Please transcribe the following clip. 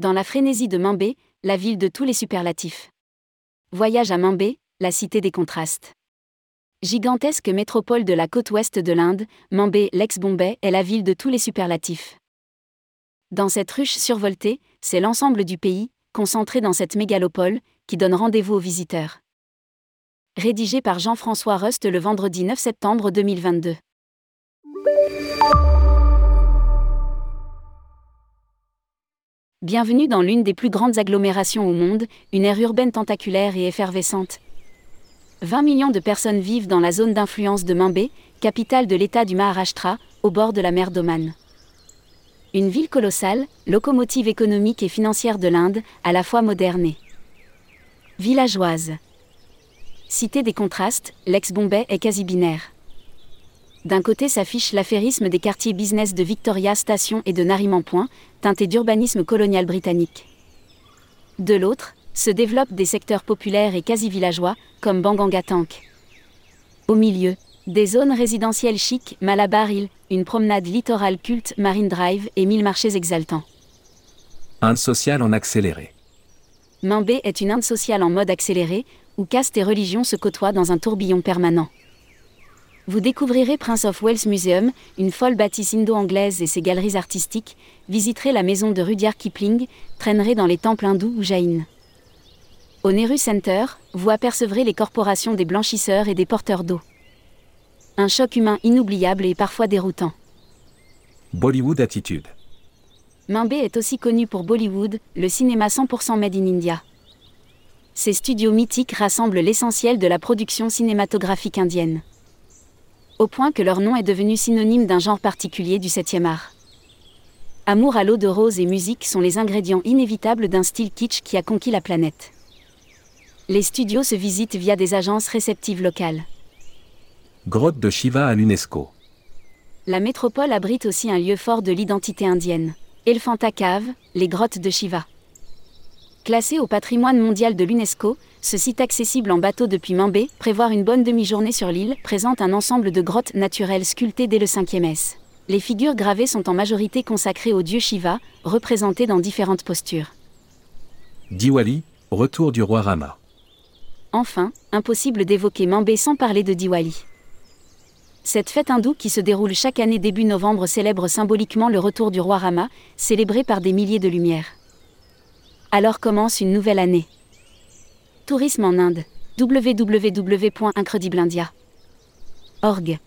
Dans la frénésie de Mambé, la ville de tous les superlatifs. Voyage à Mambé, la cité des contrastes. Gigantesque métropole de la côte ouest de l'Inde, Mambé, l'ex-Bombay, est la ville de tous les superlatifs. Dans cette ruche survoltée, c'est l'ensemble du pays, concentré dans cette mégalopole, qui donne rendez-vous aux visiteurs. Rédigé par Jean-François Rust le vendredi 9 septembre 2022. Bienvenue dans l'une des plus grandes agglomérations au monde, une aire urbaine tentaculaire et effervescente. 20 millions de personnes vivent dans la zone d'influence de Mumbai, capitale de l'État du Maharashtra, au bord de la mer d'Oman. Une ville colossale, locomotive économique et financière de l'Inde, à la fois moderne et villageoise. Cité des contrastes, l'ex-Bombay est quasi binaire. D'un côté s'affiche l'affairisme des quartiers business de Victoria Station et de Nariman Point, teinté d'urbanisme colonial britannique. De l'autre, se développent des secteurs populaires et quasi villageois, comme Bangangatank. Au milieu, des zones résidentielles chic, Malabar Hill, une promenade littorale culte, Marine Drive et mille marchés exaltants. Inde sociale en accéléré. Mambé est une Inde sociale en mode accéléré, où caste et religion se côtoient dans un tourbillon permanent. Vous découvrirez Prince of Wales Museum, une folle bâtisse indo-anglaise et ses galeries artistiques, visiterez la maison de Rudyard Kipling, traînerez dans les temples hindous ou jaïns. Au Nehru Center, vous apercevrez les corporations des blanchisseurs et des porteurs d'eau. Un choc humain inoubliable et parfois déroutant. Bollywood Attitude. Mumbai est aussi connu pour Bollywood, le cinéma 100% made in India. Ces studios mythiques rassemblent l'essentiel de la production cinématographique indienne au point que leur nom est devenu synonyme d'un genre particulier du 7e art. Amour à l'eau de rose et musique sont les ingrédients inévitables d'un style kitsch qui a conquis la planète. Les studios se visitent via des agences réceptives locales. Grotte de Shiva à l'UNESCO. La métropole abrite aussi un lieu fort de l'identité indienne. Elephanta Cave, les grottes de Shiva. Classé au patrimoine mondial de l'UNESCO, ce site accessible en bateau depuis Mambé, prévoir une bonne demi-journée sur l'île, présente un ensemble de grottes naturelles sculptées dès le 5e S. Les figures gravées sont en majorité consacrées au dieu Shiva, représenté dans différentes postures. Diwali, retour du roi Rama. Enfin, impossible d'évoquer Mambé sans parler de Diwali. Cette fête hindoue qui se déroule chaque année début novembre célèbre symboliquement le retour du roi Rama, célébré par des milliers de lumières. Alors commence une nouvelle année. Tourisme en Inde. www.incrediblindia.org